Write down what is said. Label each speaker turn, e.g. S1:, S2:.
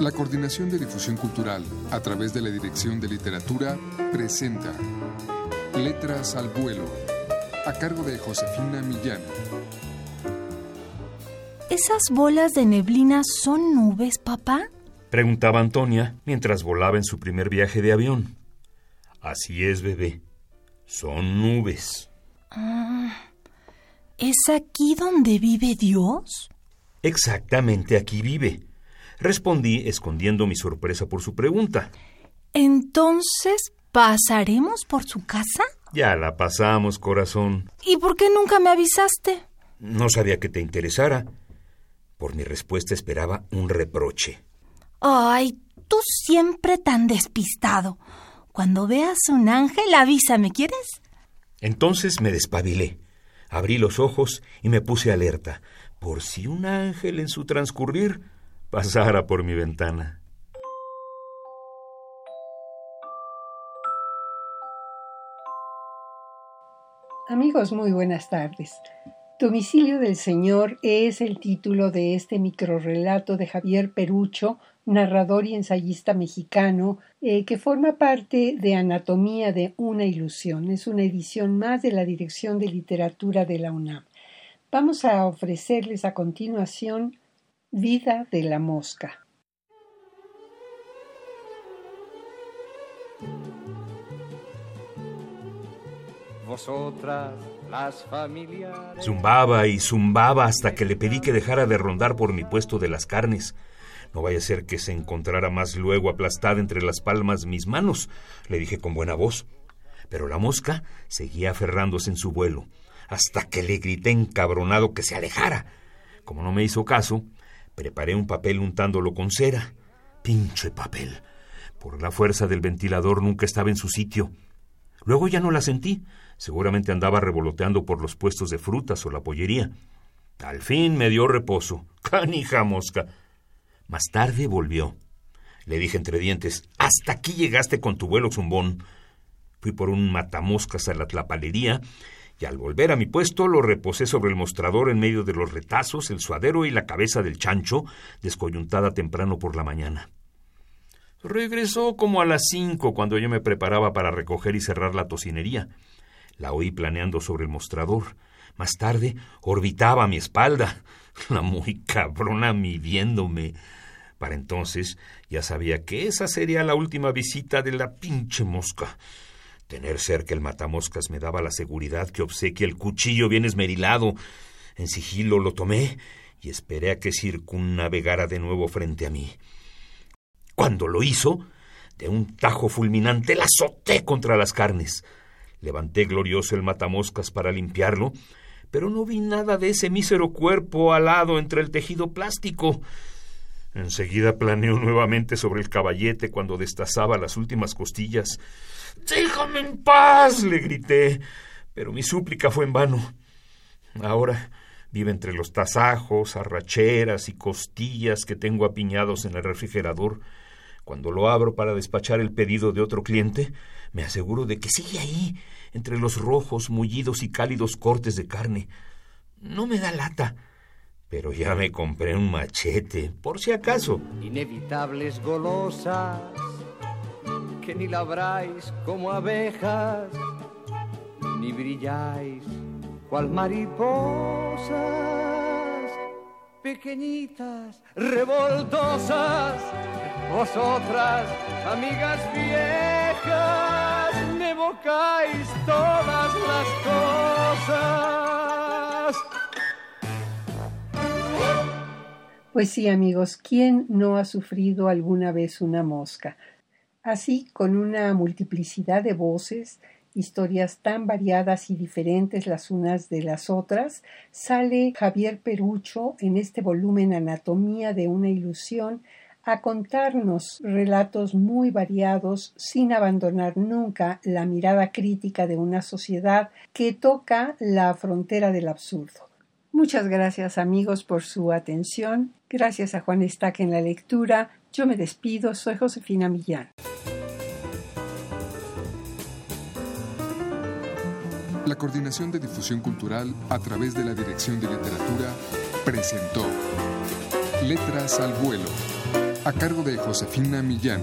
S1: La Coordinación de Difusión Cultural, a través de la Dirección de Literatura, presenta Letras al Vuelo, a cargo de Josefina Millán.
S2: ¿Esas bolas de neblina son nubes, papá?
S3: Preguntaba Antonia mientras volaba en su primer viaje de avión. Así es, bebé. Son nubes.
S2: Ah, ¿Es aquí donde vive Dios?
S3: Exactamente aquí vive. Respondí escondiendo mi sorpresa por su pregunta.
S2: Entonces, ¿pasaremos por su casa?
S3: Ya la pasamos, corazón.
S2: ¿Y por qué nunca me avisaste?
S3: No sabía que te interesara. Por mi respuesta esperaba un reproche.
S2: Ay, tú siempre tan despistado. Cuando veas un ángel, avísame, ¿quieres?
S3: Entonces me despabilé. Abrí los ojos y me puse alerta, por si un ángel en su transcurrir pasara por mi ventana.
S4: Amigos, muy buenas tardes. Domicilio del Señor es el título de este microrrelato de Javier Perucho, narrador y ensayista mexicano, eh, que forma parte de Anatomía de una ilusión. Es una edición más de la Dirección de Literatura de la UNAM. Vamos a ofrecerles a continuación Vida de la Mosca.
S5: Vosotras, las familiares.
S3: Zumbaba y zumbaba hasta que le pedí que dejara de rondar por mi puesto de las carnes. No vaya a ser que se encontrara más luego aplastada entre las palmas mis manos, le dije con buena voz. Pero la mosca seguía aferrándose en su vuelo, hasta que le grité encabronado que se alejara. Como no me hizo caso, preparé un papel untándolo con cera. Pinche papel. Por la fuerza del ventilador nunca estaba en su sitio. Luego ya no la sentí. Seguramente andaba revoloteando por los puestos de frutas o la pollería. Al fin me dio reposo. Canija mosca. Más tarde volvió. Le dije entre dientes, hasta aquí llegaste con tu vuelo zumbón. Fui por un matamoscas a la tlapalería y al volver a mi puesto lo reposé sobre el mostrador en medio de los retazos, el suadero y la cabeza del chancho, descoyuntada temprano por la mañana. Regresó como a las cinco cuando yo me preparaba para recoger y cerrar la tocinería. La oí planeando sobre el mostrador. Más tarde orbitaba a mi espalda, la muy cabrona midiéndome. Para entonces ya sabía que esa sería la última visita de la pinche mosca. Tener cerca el matamoscas me daba la seguridad que obsequia el cuchillo bien esmerilado. En sigilo lo tomé y esperé a que circunnavegara de nuevo frente a mí. Cuando lo hizo, de un tajo fulminante la azoté contra las carnes. Levanté glorioso el matamoscas para limpiarlo, pero no vi nada de ese mísero cuerpo alado entre el tejido plástico. Enseguida planeó nuevamente sobre el caballete cuando destazaba las últimas costillas. Déjame en paz, le grité, pero mi súplica fue en vano. Ahora vive entre los tasajos, arracheras y costillas que tengo apiñados en el refrigerador. Cuando lo abro para despachar el pedido de otro cliente, me aseguro de que sigue ahí, entre los rojos, mullidos y cálidos cortes de carne. No me da lata, pero ya me compré un machete, por si acaso.
S5: Inevitables golosas, que ni labráis como abejas, ni brilláis cual mariposas, pequeñitas, revoltosas, vosotras, amigas viejas, me evocáis todas las cosas.
S4: Pues sí, amigos, ¿quién no ha sufrido alguna vez una mosca? Así, con una multiplicidad de voces, historias tan variadas y diferentes las unas de las otras, sale Javier Perucho en este volumen Anatomía de una ilusión a contarnos relatos muy variados sin abandonar nunca la mirada crítica de una sociedad que toca la frontera del absurdo. Muchas gracias amigos por su atención. Gracias a Juan Estaque en la lectura. Yo me despido. Soy Josefina Millán.
S1: La Coordinación de Difusión Cultural a través de la Dirección de Literatura presentó Letras al Vuelo, a cargo de Josefina Millán.